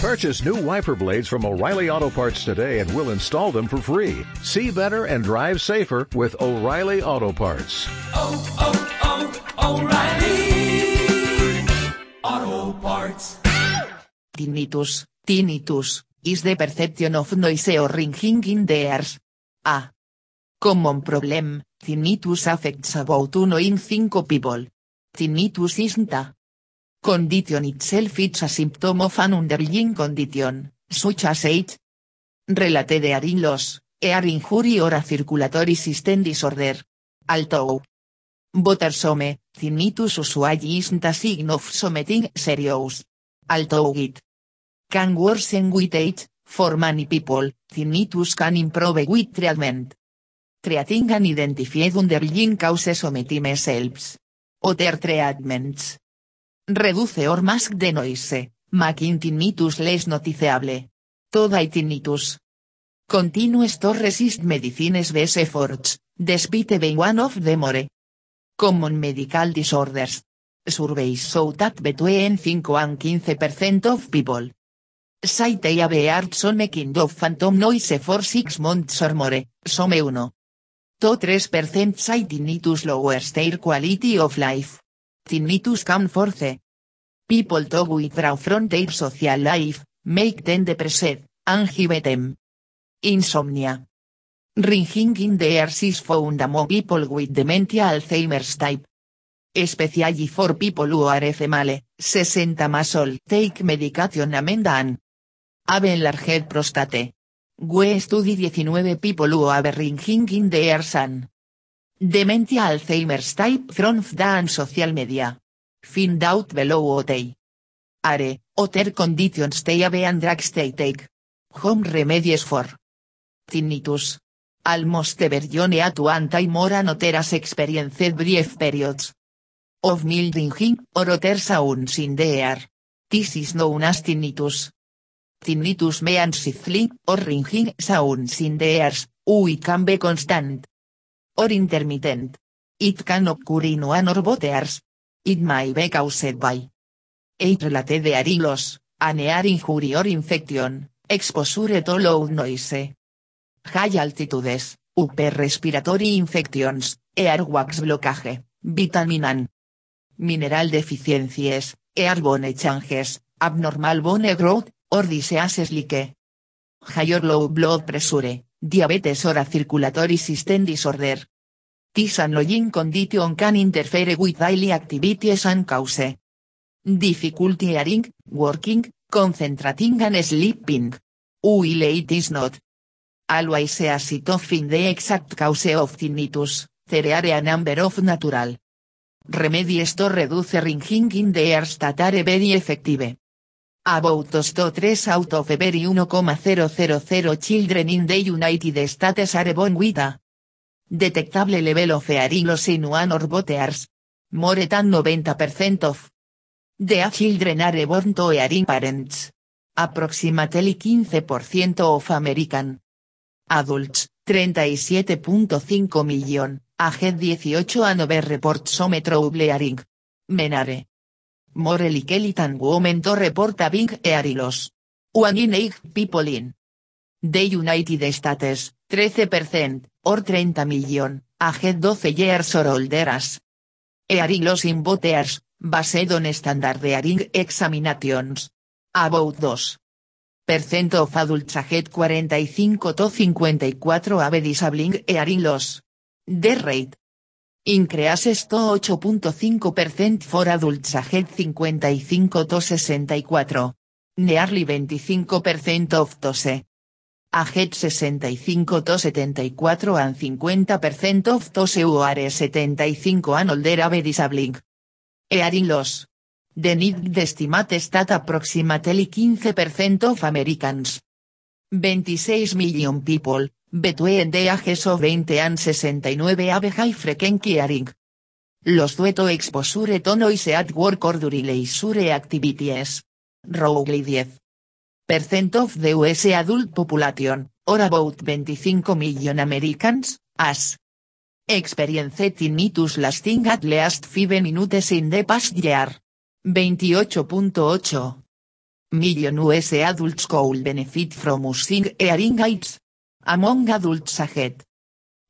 Purchase new wiper blades from O'Reilly Auto Parts today and we'll install them for free. See better and drive safer with O'Reilly Auto Parts. oh, oh, oh O'Reilly Auto Parts. Tinnitus, tinnitus, is the perception of noise or ringing in the ears. A. Common problem, tinnitus affects about 1 in 5 people. Tinnitus isn't a condition itself it's a symptom of an underlying condition, such as age, related hearing loss, ear injury or a circulatory system disorder. Although, bothersome, tinnitus usually isn't a sign of something serious. Although it can worsen with age, for many people, tinnitus can improve with treatment. Treating and identified underlying causes sometimes helps. Other treatments reduce or mask the noise, making tinnitus less noticeable. Toda tinnitus. Continuous to resist medicines best efforts, despite being one of the more common medical disorders. Surveys show that between 5 and 15% of people say they have heard some kind of phantom noise for 6 months or more, some 1. To 3% say tinnitus lowers their quality of life. Tinnitus can force people to withdraw from their social life, make them depressed, and give them insomnia. Ringing in the ears is found among people with dementia Alzheimer's type. Especially for people who are FMALE, 60 más old take medication amendan. Have enlarged prostate. We study 19 people who have ringing in the ears and dementia Alzheimer's type from the and social media. Find out below what are, other conditions they have and drugs they take. Home remedies for tinnitus. Almost every at one time or experienced brief periods of mild ringing or other sounds in the air. This is known as tinnitus. Tinnitus means sizzling or ringing sounds in the ears, it can be constant or intermittent. It can occur in one or both ears. It may be caused by age-related hearing loss, an ear injury or infection, exposure to loud noise, high altitudes, upper respiratory infections, airwax blockage, vitamin and mineral deficiencies, airborne changes, abnormal bone growth, or diseases like high or low blood pressure, diabetes or a circulatory system disorder. This annoying condition can interfere with daily activities and cause difficulty hearing, working, concentrating and sleeping. While it is not always easy to find the exact cause of tinnitus, there are a number of natural remedies to reduce ringing in the ears that are very effective. About 2 to 3 out of every 1,000 children in the United States are born with a detectable level of hearing loss in one or both ears. More than 90% of the children are born to hearing parents. Approximately 15% of American adults, 37.5 million, aged 18 and over report some trouble hearing. Menare. More likely than women to report having loss. One in eight people in the United States, 13%, or 30 million, aged 12 years or older as hearing loss in both ears, based on standard hearing examinations. About 2. Percent of adults aged 45 to 54 have disabling hearing loss. The rate increases to 8.5% for adults aged 55 to 64. Nearly 25% of those aged 65 to 74 and 50% of those who are 75 and older have disabling hearing loss. The need estimates that approximately 15% of Americans, 26 million people, between the ages of 20 and 69 have high frequency hearing. Los dueto exposure to noise at work or during leisure activities. Roughly 10% of the US adult population, or about 25 million Americans, as experienced tinnitus lasting at least 5 minutes in the past year. 28.8. Million US adults could benefit from using hearing aids. Among adults aged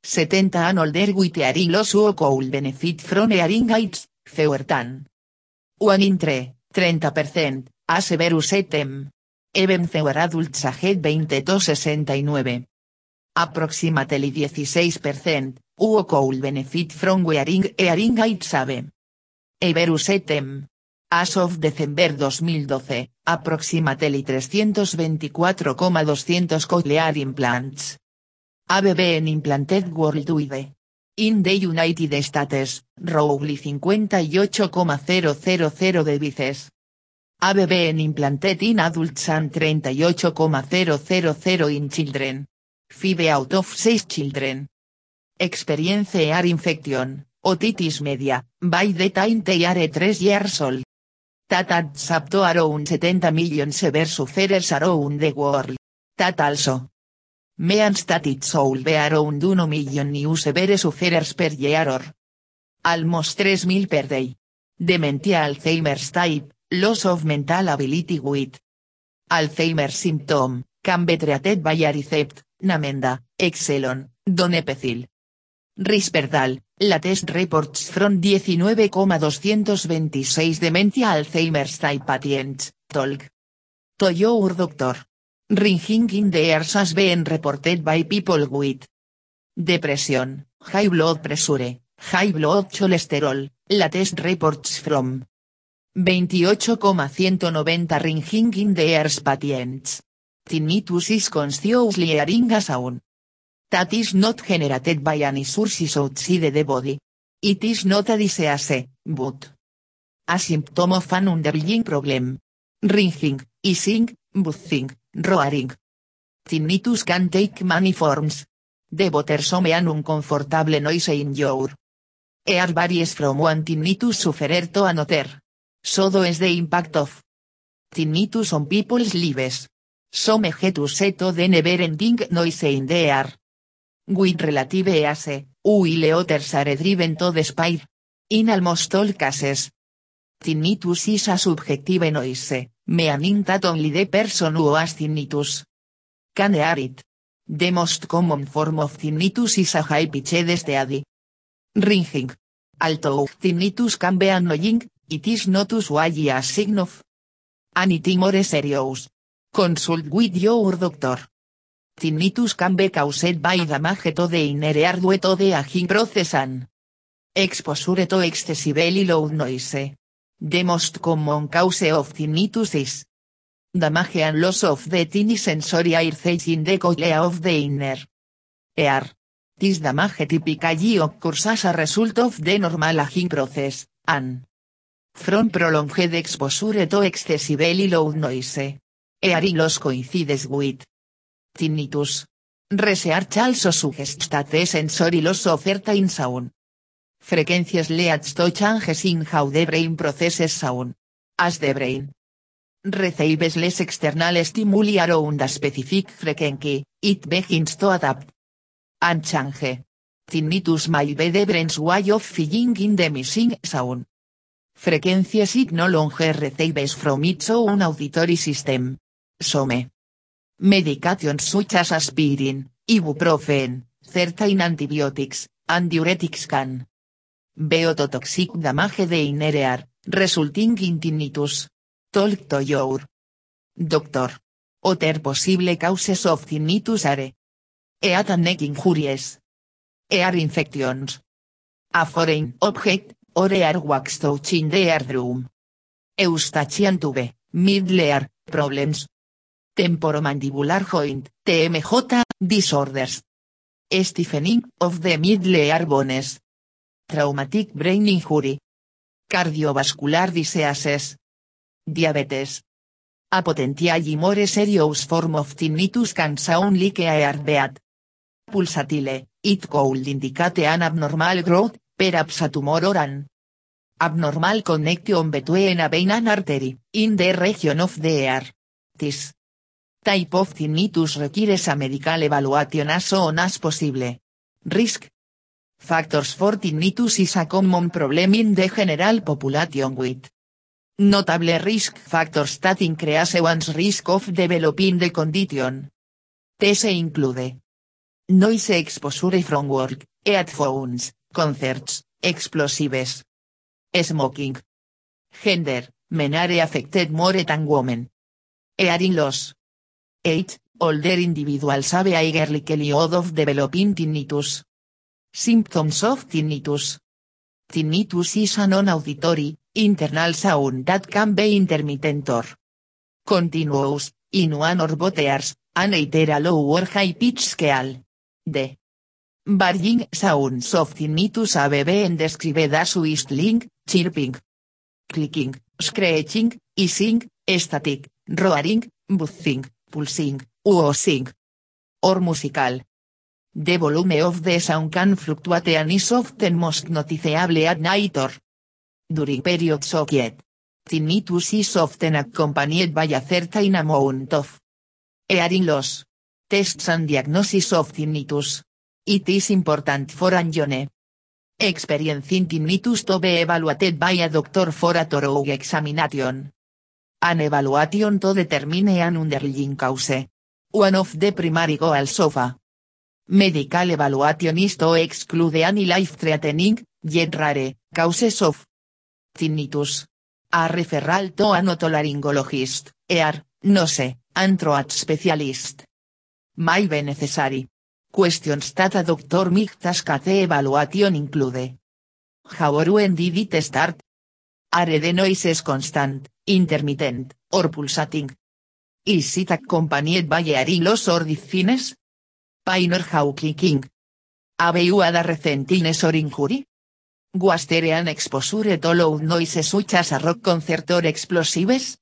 70 and older with hearing who could benefit from hearing aids, fewer than 1 in 3, 30%, a severus etem. Even fewer adults aged 20 to 69. Approximately 16%, who could benefit from wearing hearing aids save. Everus etem. As of December 2012, approximately 324,200 cochlear implants. ABB en implanted worldwide. In the United States, roughly 58,000 devices. ABB en implanted in adults and 38,000 in children. 5 out of 6 children. Experience ear infection, otitis media, by the time they are 3 years old. That adds up around 70 million severe sufferers around the world. That also means that it should be around 1 million new severe sufferers per year or almost 3,000 per day. Dementia Alzheimer's type, loss of mental ability with Alzheimer's symptom, can be treated by Aricept, Namenda, Exelon, Donepezil. Risperdal, latest reports from 19,226 dementia Alzheimer's type patients, talk. To your doctor. Ringing in the ears has been reported by people with depression, high blood pressure, high blood cholesterol, latest reports from 28,190 ringing in the ears patients. Tinnitus is consciously hearing a sound. That is not generated by any sources outside the body. It is not a disease, but a symptom of an underlying problem. Ringing, hissing, buzzing, roaring. Tinnitus can take many forms. The bothersome and uncomfortable noise in your ear varies from one tinnitus sufferer to another. So is the impact of tinnitus on people's lives. Some get to set the never-ending noise in the air. With relative ease, while others are driven to despair. In almost all cases. Tinnitus is a subjective noise, meaning that only the person who has tinnitus can hear it. The most common form of tinnitus is a high-pitched steady ringing. Although tinnitus can be annoying, it is not usually a sign of anything more serious. Consult with your doctor. Tinnitus can be caused by damage to the inner ear due to the aging process exposure to excessively loud noise. The most common cause of tinnitus is damage and loss of the tiny sensory airways in the cochlea of the inner ear. This damage typically occurs as a result of the normal aging process, and from prolonged exposure to excessively loud noise. Hearing loss coincides with tinnitus. Research also suggests that the sensory loss of certain sound frequencies leads to changes in how the brain processes sound. As the brain receives less external stimuli around a specific frequency, it begins to adapt and change. Tinnitus may be the brain's way of filling in the missing sound. Frequencies it no longer receives from its own auditory system. Some medications such as aspirin, ibuprofen, certain antibiotics, and diuretics can be ototoxic damage the inner ear, resulting in tinnitus. Talk to your doctor. Other possible causes of tinnitus are Eat and neck injuries. Ear infections. A foreign object, or earwax touching the eardrum. Eustachian tube, middle ear, problems. Temporomandibular joint, TMJ, disorders. Stiffening of the middle ear bones. Traumatic brain injury. Cardiovascular diseases. Diabetes. A potentially more serious form of tinnitus can sound like a heartbeat. Pulsatile, it could indicate an abnormal growth, perhaps a tumor or an abnormal connection between a vein and artery, in the region of the ear. This type of tinnitus requires a medical evaluation as soon as possible. Risk Factors for tinnitus is a common problem in the general population with Notable risk factors that increase one's risk of developing the condition. These include noise exposure from work, headphones, concerts, explosives, smoking, gender, men are affected more than women, hearing loss. 8. Older individuals have higher likelihood of developing tinnitus. Symptoms of tinnitus. Tinnitus is a non-auditory, internal sound that can be intermittent or continuous, in one or both ears, and either a low or high pitch scale. D. Varying sounds of tinnitus have been described as whistling, chirping, clicking, scratching, hissing, static, roaring, buzzing, pulsing, whoosing, or musical. The volume of the sound can fluctuate and is often most noticeable at night or during periods of quiet. Tinnitus is often accompanied by a certain amount of hearing loss. Tests and diagnosis of tinnitus. It is important for Anjone. Experiencing tinnitus to be evaluated by a doctor for a thorough examination. An evaluation to determine an underlying cause. One of the primary goals of a medical evaluation is to exclude any life-threatening, yet rare, causes of tinnitus. A referral to an otolaryngologist, EAR, no sé, and specialist. May be necessary. Questions that a doctor at the evaluation include. How or when did it start? Are the noises constant, intermittent, or pulsating? Is it accompanied by hearing loss or dizziness? Pain or how clicking? Have you had a or injury? Was an exposure to loud noises such as a rock concert or explosives?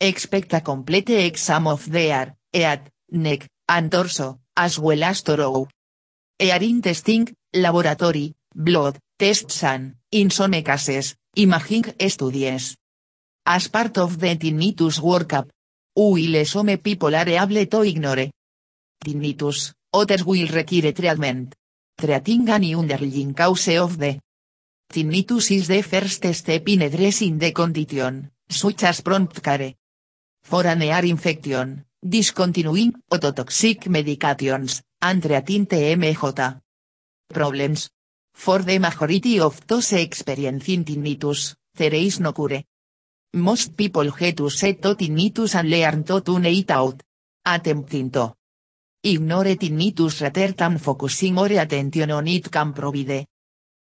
Expect a complete exam of the ear, head, neck, and torso, as well as thorough hearing testing, laboratory, blood, tests and, in some cases, imaging studies. As part of the tinnitus workup. Will some people are able to ignore. Tinnitus, others will require treatment. Treating any underlying cause of the tinnitus is the first step in addressing the condition, such as prompt care. For an ear infection, discontinuing ototoxic medications, and treating TMJ. Problems. For the majority of those experiencing tinnitus, there is no cure. Most people get to set to tinnitus and learn to tune it out. Attempting to ignore tinnitus rather than focusing more attention on it can provide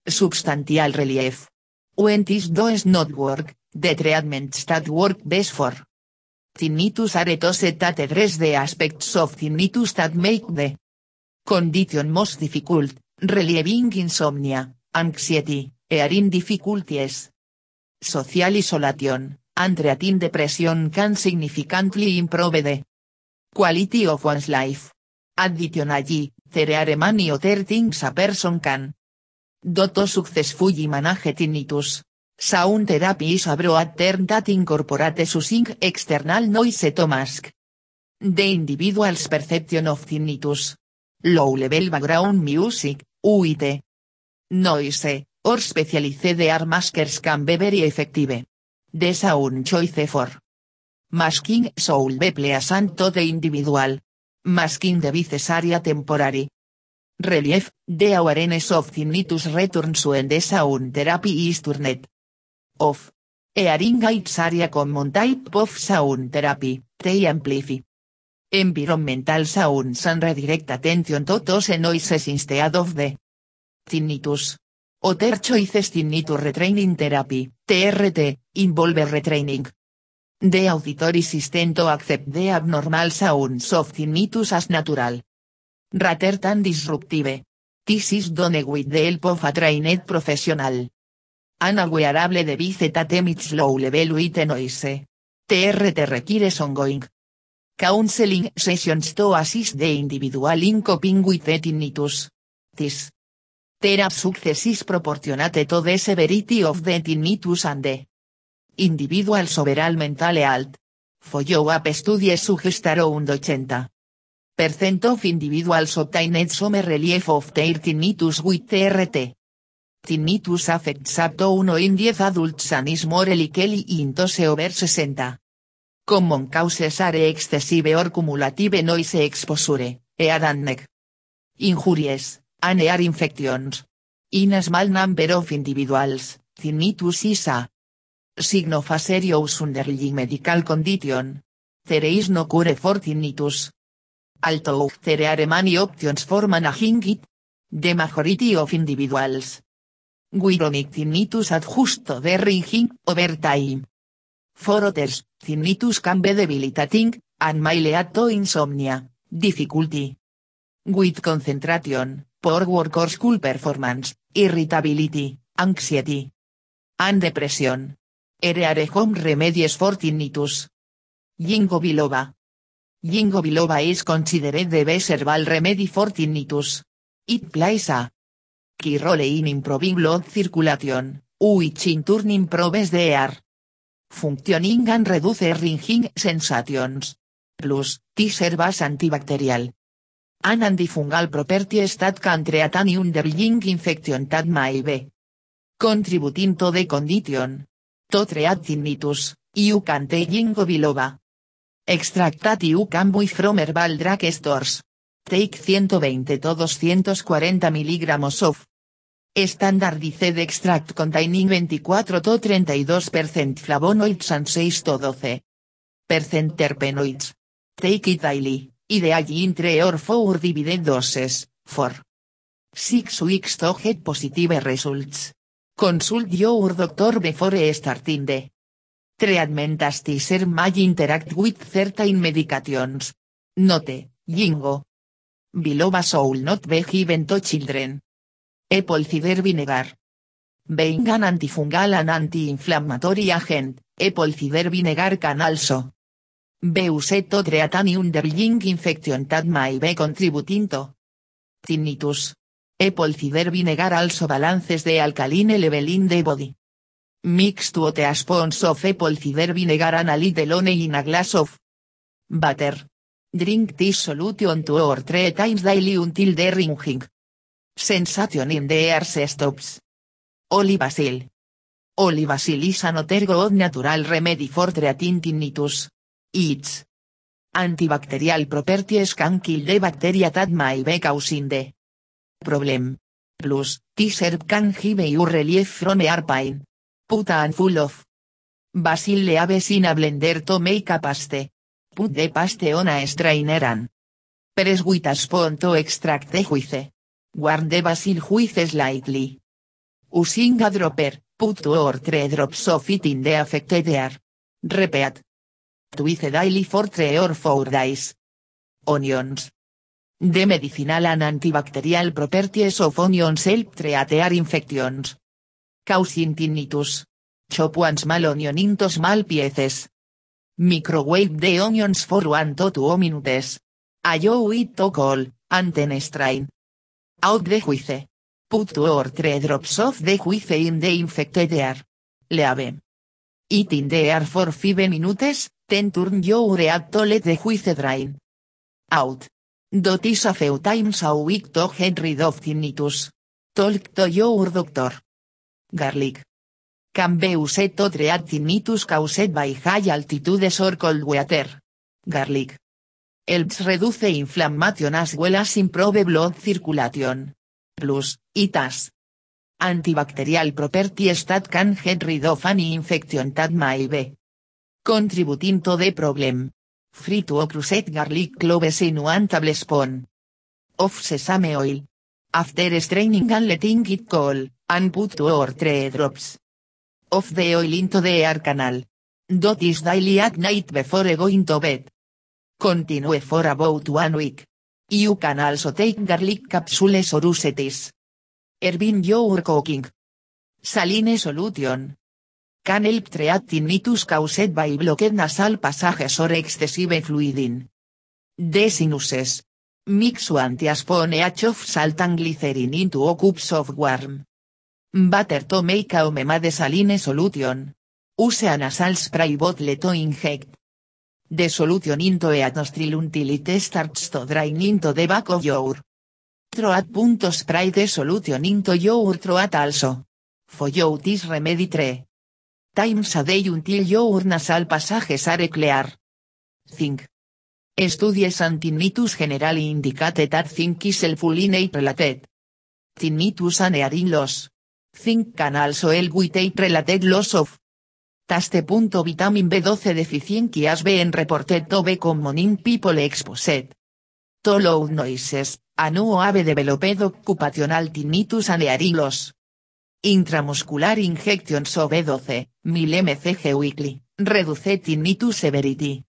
substantial relief. When this does not work, the treatments that work best for tinnitus are those that address the aspects of tinnitus that make the condition most difficult, relieving insomnia, anxiety, hearing difficulties, social isolation, and treating depression can significantly improve the quality of one's life. Additionally, there are many other things a person can do to successfully manage tinnitus. Sound therapy is a broad term that incorporates using external noise to mask the individual's perception of tinnitus. Low-level background music, UIT. Noise, or specialized ear maskers can be very effective. The sound choice for masking soul be pleasant to the individual. Masking devices area temporary. Relief, the awareness of tinnitus returns when the sound therapy is turned off. Hearing aids area common type of sound therapy, they amplify environmental sounds and redirect attention to those noises instead of the tinnitus. Other choices tinnitus retraining therapy, TRT, involve retraining the auditory system to accept the abnormal sounds of tinnitus as natural. Rather than disruptive. This is done with the help of a trained professional. An wearable device that low level with noise. TRT requires ongoing counseling sessions to assist the individual in coping with the tinnitus. This therapy success is proportionate to the severity of the tinnitus and the individual's overall mental health. Follow-up studies suggest around 80% of individuals obtained some relief of their tinnitus with TRT. Tinnitus affects up to 1 in 10 adults and is more likely into over 60. Common causes are excessive or cumulative noise exposure, ear and neck injuries, and ear infections. In a small number of individuals, tinnitus is a sign of a underlying medical condition. There is no cure for tinnitus. Although there are many options for managing it, the majority of individuals with chronic tinnitus adjust the ringing over time. For others, tinnitus can be debilitating, and may lead to insomnia, difficulty with concentration, poor work or school performance, irritability, anxiety, and depression. Ere home remedies for tinnitus. Jingo biloba. Jingo biloba is considered the best herbal remedy for tinnitus. It plays a key role in improving blood circulation, which in turn improves the air functioning and reduce ringing sensations. Plus, T-servas antibacterial. An antifungal property that can treat infection that may be contributing to the condition. To treat tinnitus, you can take biloba. Extract that can buy from herbal drug stores. Take 120 to 240 mg of Standardized extract containing 24 to 32% flavonoids and 6 to 12% terpenoids. Take it daily ideally in 3 or 4 divided doses, for 6 weeks to get positive results. Consult your doctor before starting the treatment as teaser may interact with certain medications. Note, Jingo. Biloba soul not be given to children. Apple cider vinegar. Being an antifungal and anti-inflammatory agent, apple cider vinegar can also Beuseto treatani underlying infection that may be contributing to tinnitus. Apple cider vinegar also balances the alkaline level in the body. Mix to a spoons of apple cider vinegar and a little in a glass of butter. Drink this solution two or three times daily until the ringing sensation in the ears stops. Olivasil. Olivasil is an good natural remedy for treating tinnitus. Its antibacterial properties can kill the bacteria that may be causing the problem. Plus, this herb can give you relief from ear pain. Put and full of basil leaves in a blender to make a paste. Put the paste on a strainer and press with a spoon to extract the juice. Warm the basil juice slightly. Using a dropper, put two or three drops of it in the affected ear. Repeat, Twice daily for 3 or 4 days. Onions. The medicinal and antibacterial properties of onions help treat infections. Causing tinnitus. Chop one small onion into small pieces. Microwave the onions for 1 to 2 minutes. Allow it to cool, and then strain. Out the juice. Put 2 or 3 drops of the juice in the infected ear. Leave. It in the air for 5 minutes, Ten turn your to let the juice drain. Out. Dot is a few times a week to get rid of tinnitus. Talk to your doctor. Garlic. Can be used to treat tinnitus caused by high altitudes or cold water. Garlic. Helps reduce inflammation as well as improve blood circulation. Plus, it has antibacterial properties that can get rid any infection that may be contributing to the problem. Free to crushed garlic cloves in one tablespoon of sesame oil. After straining and letting it cool, and put two or three drops of the oil into the air canal. Dot is daily at night before going to bed. Continue for about one week. You can also take garlic capsules or usetis. Herbin your cooking. Saline solution can help treat tinnitus caused by blocked nasal passages or excessive fluiding. The sinuses. Mix one teaspoon each of salt and glycerin into a cups of warm butter to make a homemade saline solution. Use a nasal spray bottle to inject the solution into a nostril until it starts to drain into the back of your Troat. de solution into your troat also. For this remedy 3. Times a day until your nasal passages are clear. Think. Studies and tinnitus generally indicate that think is in related. Tinnitus and hearing loss. Think can also help with related loss of Taste. Vitamin B12 deficiency has been reported to be common in people exposed to loud noises, a no have developed occupational tinnitus and. Intramuscular injections of B12, 1000 mcg weekly, reduce tinnitus severity.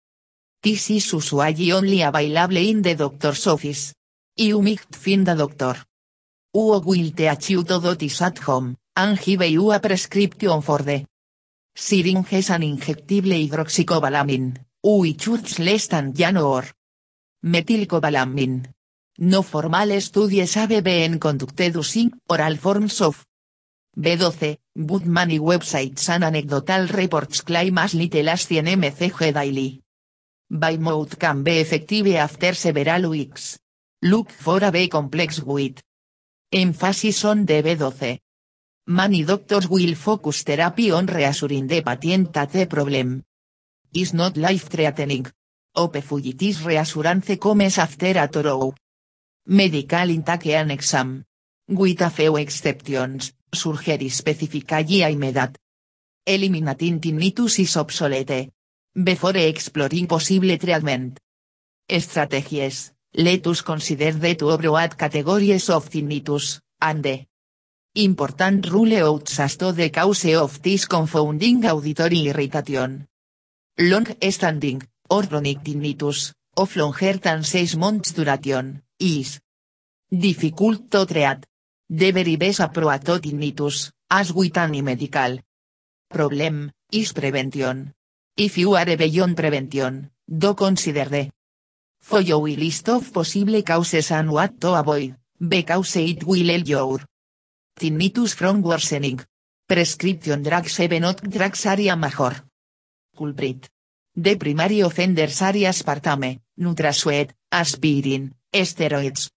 This is usually only available in the doctor's office. You might find a doctor. Who will teach you to do this at home, and give you a prescription for the syringes and injectable hydroxycobalamin, which hurts less than jan or metilcobalamin. No formal studies have been conducted using oral forms of B12, but many websites and anecdotal reports claim as little as 100 mcg daily. By mouth can be effective after several weeks. Look for a B complex with emphasis on the B12. Many doctors will focus therapy on reassuring the patient that the problem is not life-threatening. Ope fugitis reassurance comes after a thorough medical intake and exam. With a few exceptions, surgery specifically aimed at eliminating tinnitus is obsolete. Before exploring possible treatment. Strategies, let us consider the two broad categories of tinnitus, and the Important rule outs as the cause of this confounding auditory irritation. Long-standing, or chronic tinnitus, of longer than 6 months duration, is. Difficult to treat. The very best approach to tinnitus, as with any medical problem, is prevention. If you are beyond prevention, do consider the following list of possible causes and what to avoid, because it will help your Tinnitus from worsening. Prescription drugs not drugs area major. Culprit. The primary offenders area aspartame, nutrasweet, aspirin, steroids.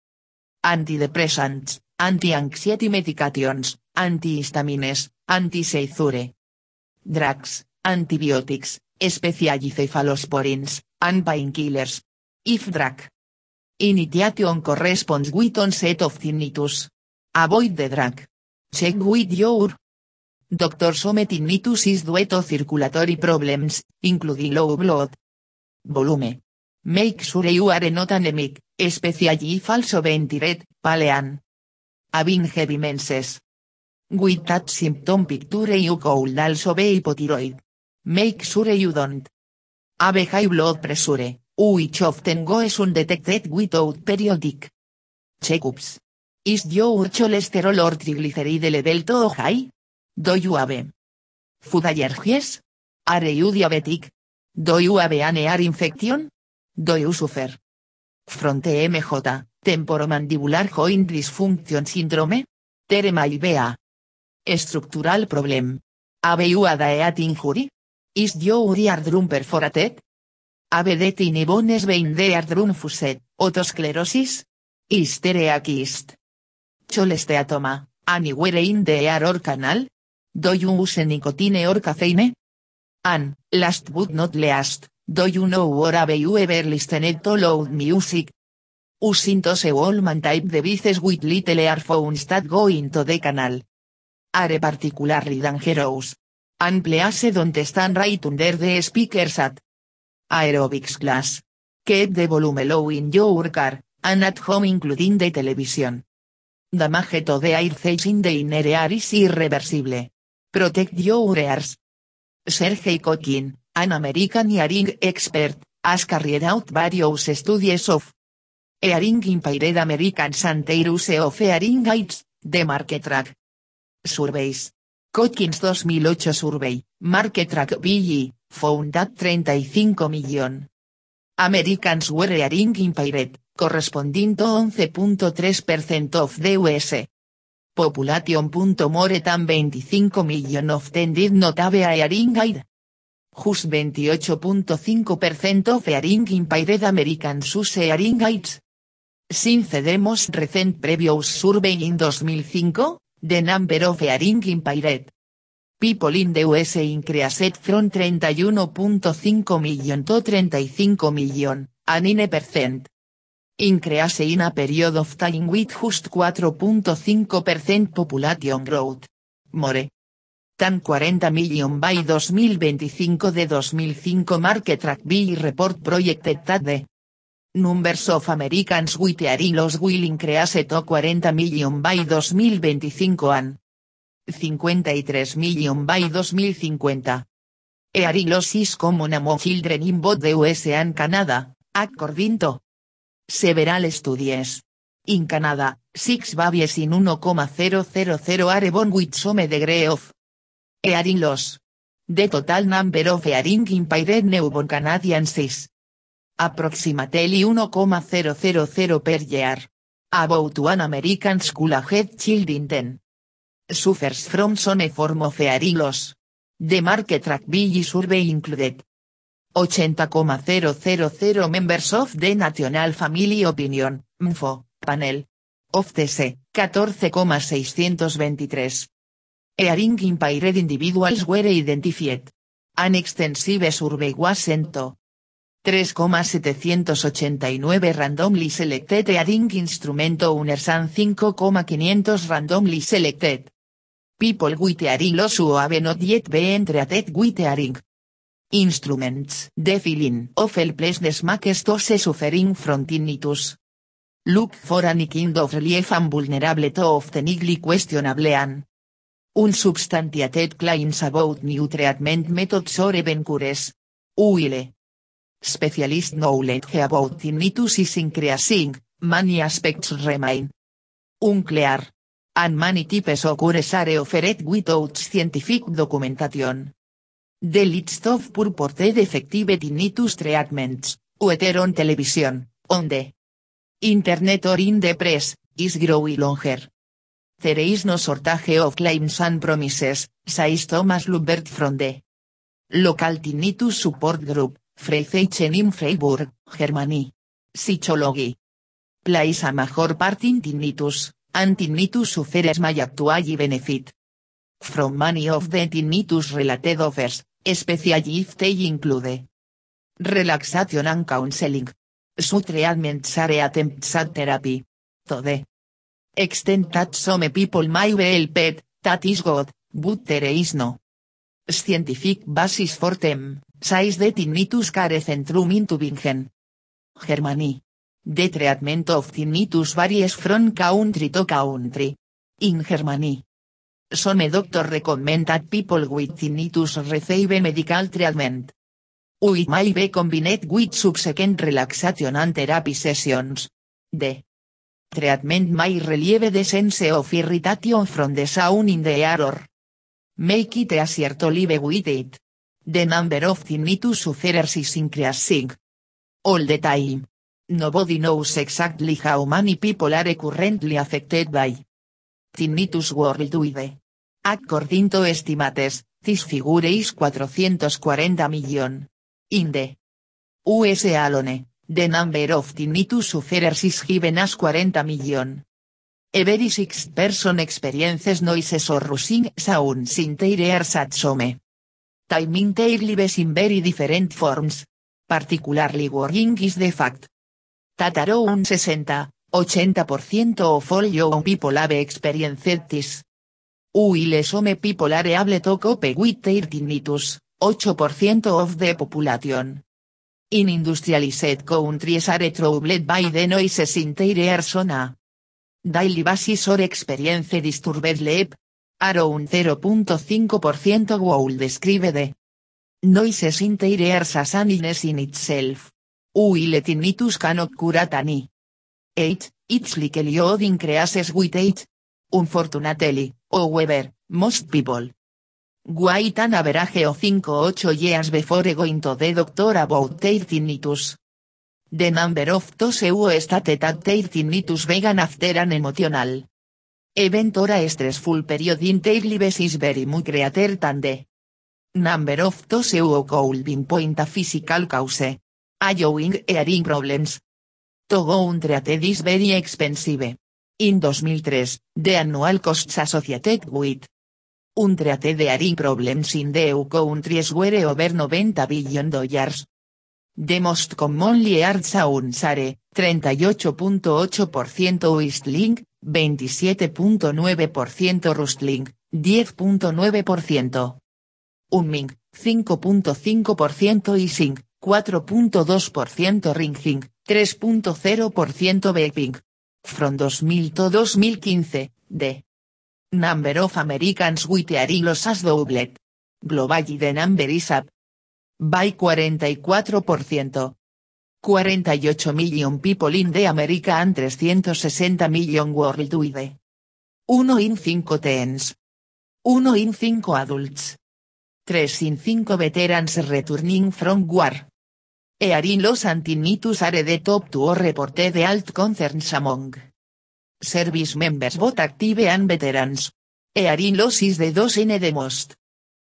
Antidepressants, anti-anxiety medications, antihistamines, antiseizure. Drugs, antibiotics, especially cephalosporins, and painkillers. If drug. Initiation corresponds with onset of tinnitus. Avoid the drug. Check with your doctor some tinnitus is due to circulatory problems, including low blood volume. Make sure you are not anemic, especially if also ventilate, palean. Having heavy menses. With that symptom picture you could also be hypothyroid. Make sure you don't have high blood pressure, which often goes undetected without periodic checkups. Is your cholesterol or triglyceride level too high? Do you have food allergies? Are you diabetic? Do you have an ear infection? Do you suffer from TMJ, temporomandibular joint dysfunction syndrome? There may be a structural problem. Have you injury? Is your eardrum perforated? Have the bones being the eardrum fused, otosclerosis? Is there? Cholesteatoma, anywhere in the air or canal? Do you use nicotine or caffeine? And, last but not least, do you know or have you ever listened to loud music? Using to Wallman type devices with little earphones that go into the canal. Are particularly dangerous. And please don't stand right under the speakers at aerobics class. Keep the volume low in your car, and at home including the television. Damage to the air in the inner air is irreversible. Protect your ears. Sergei Kokin, an American hearing expert, has carried out various studies of hearing impaired Americans and their use of hearing aids, the market track surveys. Kotkins 2008 survey, market track BG, found that 35 million Americans were hearing impaired, corresponding to 11.3% of the US population. More than 25 million of them did not have a hearing aid. Just 28.5% of hearing impaired Americans use hearing aids. Since the recent previous survey in 2005, the number of hearing impaired people in the US increased from 31.5 million to 35 million, a 9%. Increase in a period of time with just 4.5% population growth. More tan 40 million by 2025 de 2005 Market Track B Report projected the numbers of Americans with loss will increase to 40 million by 2025 and 53 million by 2050. Hearing loss is common among children in both the US and Canada, according to several studies. In Canada, six babies in 1,000 are born with some degree of Hearing loss. The total number of hearing impaired newborn Canadians is approximately 1,000 per year. About one American school aged child in 10 suffers from some form of hearing loss. The market track B survey included 80,000 members of the National Family Opinion, MFO, panel. Of TC, 14,623. Hearing impaired individuals were identified. An extensive survey was sent to 3,789 randomly selected hearing instrument owners and 5,500 randomly selected people with hearing loss who have not yet been treated with hearing instruments. The feeling of helplessness makes those suffering from tinnitus. Look for any kind of relief and vulnerable to often questionable and unsubstantiated claims about new treatment methods or even cures. Uile. Specialist knowledge about tinnitus is increasing, many aspects remain unclear. And many types of cures are offered without scientific documentation. The list of purported effective tinnitus treatments, whether on television, on the internet or in the press, is growing longer. There is no shortage of claims and promises, says Thomas Lubert from the local tinnitus support group, Freizeichen in Freiburg, Germany. Psychology. Plays a major part in tinnitus, and tinnitus sufferers may actually benefit. From many of the tinnitus related offers, especially if they include relaxation and counseling. Such treatments are attempts at therapy. To the extent that some people may be helped, that is good, but there is no scientific basis for them, says the tinnitus care centrum in Tübingen. Germany. The treatment of tinnitus varies from country to country. In Germany. Some doctors recommend that people with tinnitus receive medical treatment. It may be combined with subsequent relaxation and therapy sessions. The Treatment may relieve the sense of irritation from the sound in the air or make it easier to live with it. The number of tinnitus sufferers is increasing. All the time. Nobody knows exactly how many people are currently affected by tinnitus worldwide. According to estimates, this figure is 440 million. In the US alone, The number of tinnitus sufferers is given as 40 million. Every sixth person experiences noises or rushing sounds in their ears at some time in their lives in very different forms. Particularly worrying is the fact that around 60-80% of all young people have experienced this. While some people are able to cope with their tinnitus, 8% of the population In industrialized countries are troubled by the noises in their persona. Daily basis or experience disturbed sleep. Around 0.5% will describe the noises in their as an illness in itself. While tinnitus cannot cure any age, it's likely odd increases with age. Unfortunately, however, most people Wait an average of 5-8 years before going to the doctor about their tinnitus. The number of those who stated that their tinnitus began after an emotional event or stressful period in their lives is very much greater than the number of those who could pinpoint a physical cause. Allowing hearing problems. To go un treated is very expensive. In 2003, the annual costs associated with un treated de aring problems in the countries were over 90 billion dollars. The most commonly hard sounds are, 38.8% whistling, 27.9% rustling, 10.9%. Humming, 5.5% hissing, 4.2% ringing, 3.0% vaping. From 2000 to 2015, the number of Americans with hearing loss has doubled. Globally the number is up by 44%. 48 million people in the America and 360 million worldwide. 1 in 5 teens. 1 in 5 adults. 3 in 5 veterans returning from war. Hearing loss and tinnitus are the top two reported health concerns among service members both active and veterans. Hearing loss is the dosing the most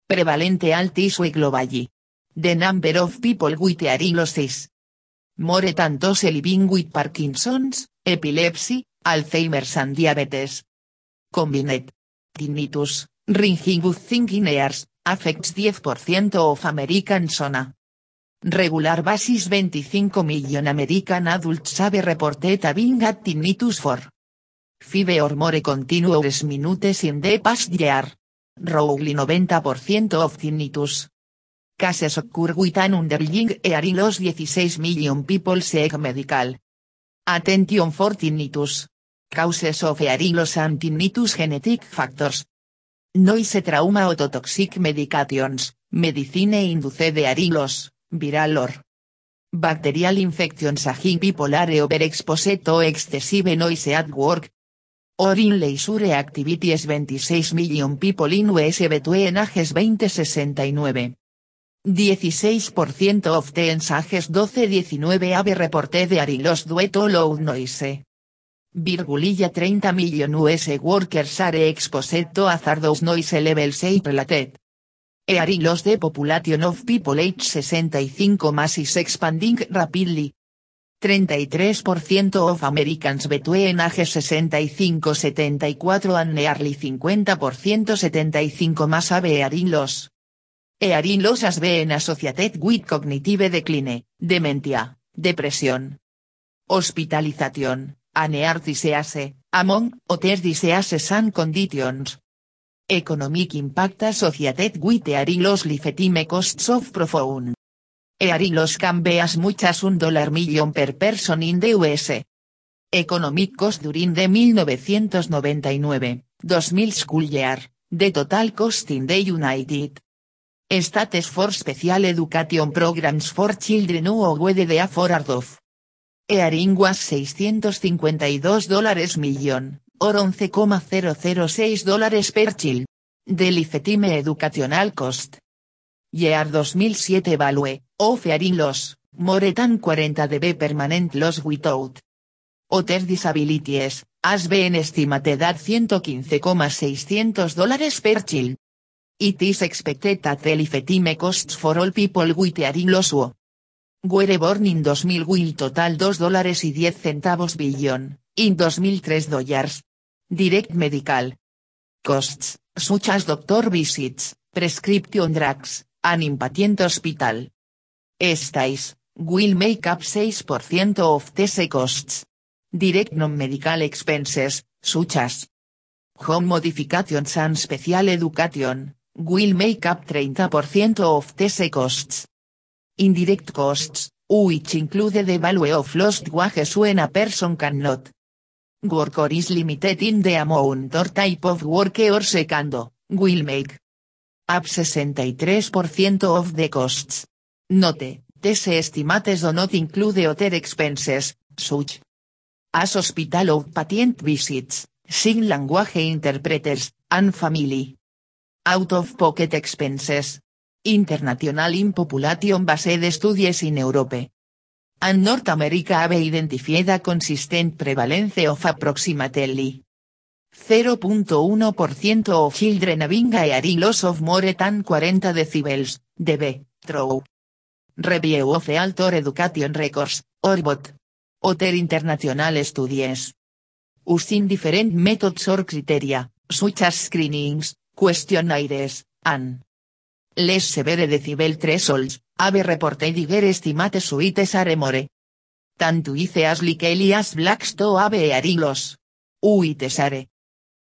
prevalent health issue globally. The number of people with hearing more than those living with Parkinson's, epilepsy, Alzheimer's and diabetes. Combined tinnitus, ringing with thinking ears, affects 10% of American zona. Regular basis 25 million American adults have reported having had tinnitus for five or more continuous minutes in the past year. Roughly 90% of tinnitus cases occur with an underlying hearing loss 16 million people seek medical attention for tinnitus. Causes of hearing loss and tinnitus genetic factors. Noise trauma ototoxic medications, medicine induced hearing loss, viral or bacterial infections aging people are overexposed to excessive noise at work. Or in leisure activities 26 million people in US between ages 20-69. 16% of teens ages 12-19 have reported hearing loss due to loud noise. Virgulilla 30 million US workers are exposed to hazardous noise levels related. Hearing loss the population of people age 65 más is expanding rapidly. 33% of Americans between ages 65-74 and nearly 50% 75 más have hearing loss. Hearing loss has been associated with cognitive decline, dementia, depresión, hospitalization, and heart disease, among other diseases and conditions. Economic impact associated with hearing loss lifetime costs of profound. Hearing loss can be as much as un dollar million per person in the US. Economic cost during the 1999-2000 school year, the total cost in the United States for Special Education Programs for Children who were the afford of. Hearing was 652 dólares millón, or 11,006 dólares per child. The lifetime educational cost. Year 2007 value, of hearing loss, more than 40 dB permanent loss without. Other disabilities, has been estimated at 115,600 dólares per child. It is expected that the lifetime costs for all people with hearing loss were born in 2000 will total 2 dólares y 10 centavos billón, in 2003 dollars. Direct medical costs, such as doctor visits, prescription drugs, and inpatient hospital stays, will make up 6% of these costs. Direct non-medical expenses, such as home modifications and special education, will make up 30% of these costs. Indirect costs, which include the value of lost wages when a person cannot work or is limited in the amount or type of work or secando, will make up 63% of the costs. Note, these estimates do not include other expenses, such as hospital outpatient visits, sign language interpreters, and family out-of-pocket expenses. International in Population Based Studies in Europe. And North America have identified a consistent prevalence of approximately 0.1% of children having a hearing loss of more than 40 decibels, dB, through review of outdoor education records, or Other international studies. Using different methods or criteria, such as screenings, questionnaires, and less severe decibel thresholds, have reported higher estimate suites are more. Tanto ice as likely as blacksto have earilos. Uitesare.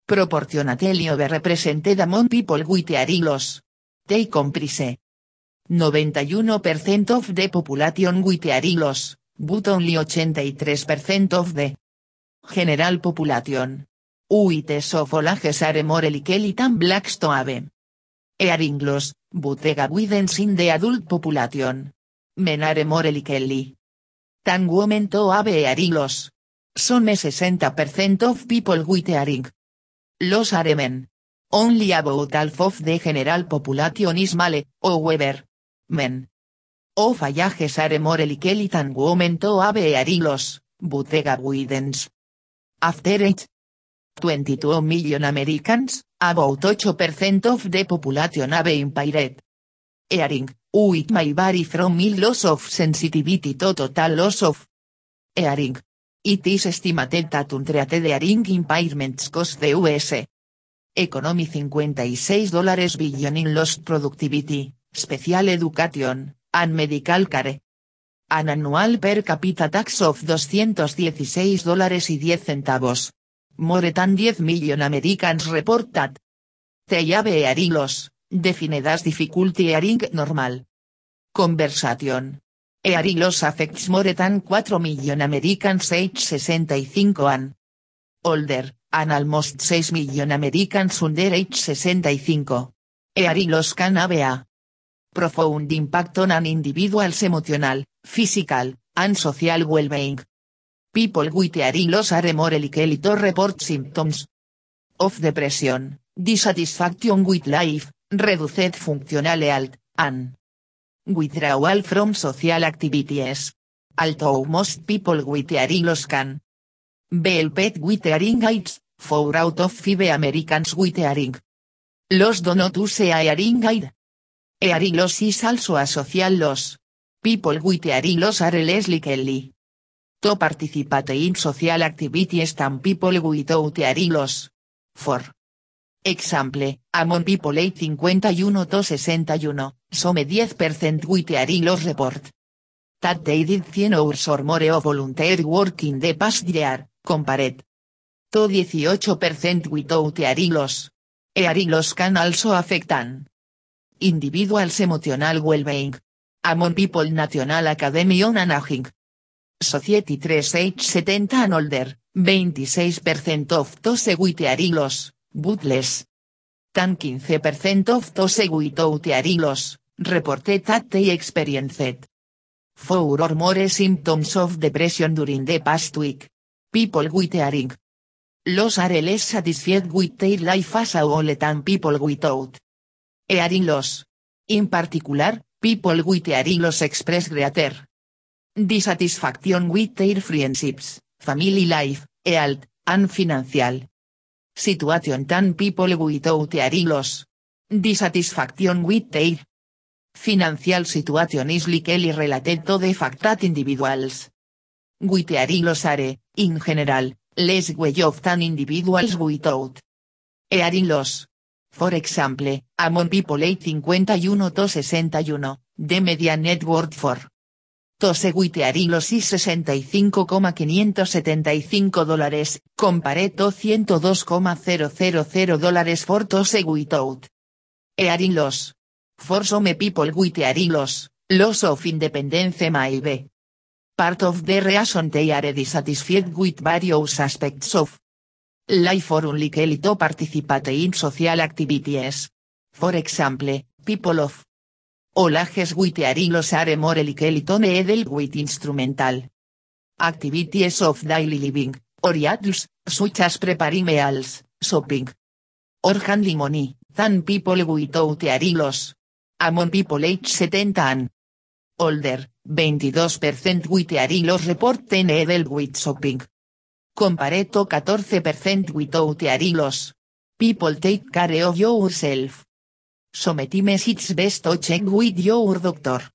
Proportionately overrepresented among people with earilos. They comprise. 91% of the population with earilos, but only 83% of the general population. Uites of are more likely than blacksto have. Earinglos, butega widens in the adult population. Menare more likely. Tan women to have earilos. Some 60% of people with earring. Los are men. Only about half of the general population is male, however. Men. Of allages are more likely than women to have earilos, butega widens. After it. 22 million Americans, about 8% of the population have impaired hearing, it may vary from mild loss of sensitivity to total loss of hearing. It is estimated that untreated hearing impairments cost the US economy 56 dólares billion in lost productivity, special education, and medical care. An annual per capita tax of 216 dólares y 10 centavos. More than 10 million Americans report that they have hearing loss, defined as difficulty hearing normal. Conversation. Hearing loss affects more than 4 million Americans age 65 and older, and almost 6 million Americans under age 65. Hearing loss can have a profound impact on an individual's emotional, physical, and social well-being. People with hearing loss are more likely to report symptoms of depression, dissatisfaction with life, reduced functional health, and withdrawal from social activities. Although most people with hearing loss can be helped with hearing aids, 4 out of 5 Americans with hearing loss do not use a hearing aid. Hearing loss is also a social loss. People with hearing loss are less likely to participate in social activities than people without hearing loss. For example, among people age 51 to 61, some 10% with hearing loss report that they did 100 hours or more of volunteer work in the past year, compared to 18% without hearing loss. Hearing loss can also affect individual's emotional well-being. Among people National Academy on Aging. Society 3 age 70 and older, 26% of those with hearing loss, but less than 15% of those without hearing loss, reported that they experienced four or more symptoms of depression during the past week. People with hearing loss are less satisfied with their life as a whole than people without hearing loss. In particular, people with hearing loss express greater dissatisfaction with their friendships, family life, health, and financial situation than people without hearing loss. Dissatisfaction with their financial situation is likely related to the fact that individuals with hearing loss are, in general, less well off than individuals without hearing loss. For example, among people age 51 to 61, the median net worth for hearing loss is 65,575 dólares, compared to 102,000 dólares for those without hearing loss. For some people with hearing loss, loss of independence may be part of the reason they are dissatisfied with various aspects of life or unlikely to participate in social activities. For example, people of all ages with are more likely to needle with instrumental activities of daily living, or adults, such as preparing meals, shopping, or handling money, than people without hearing loss. Among people age 70 and older, 22% with hearing loss report needle with shopping. Compared to 14% without hearing loss. People take care of yourself. Sometimes it's best to check with your doctor.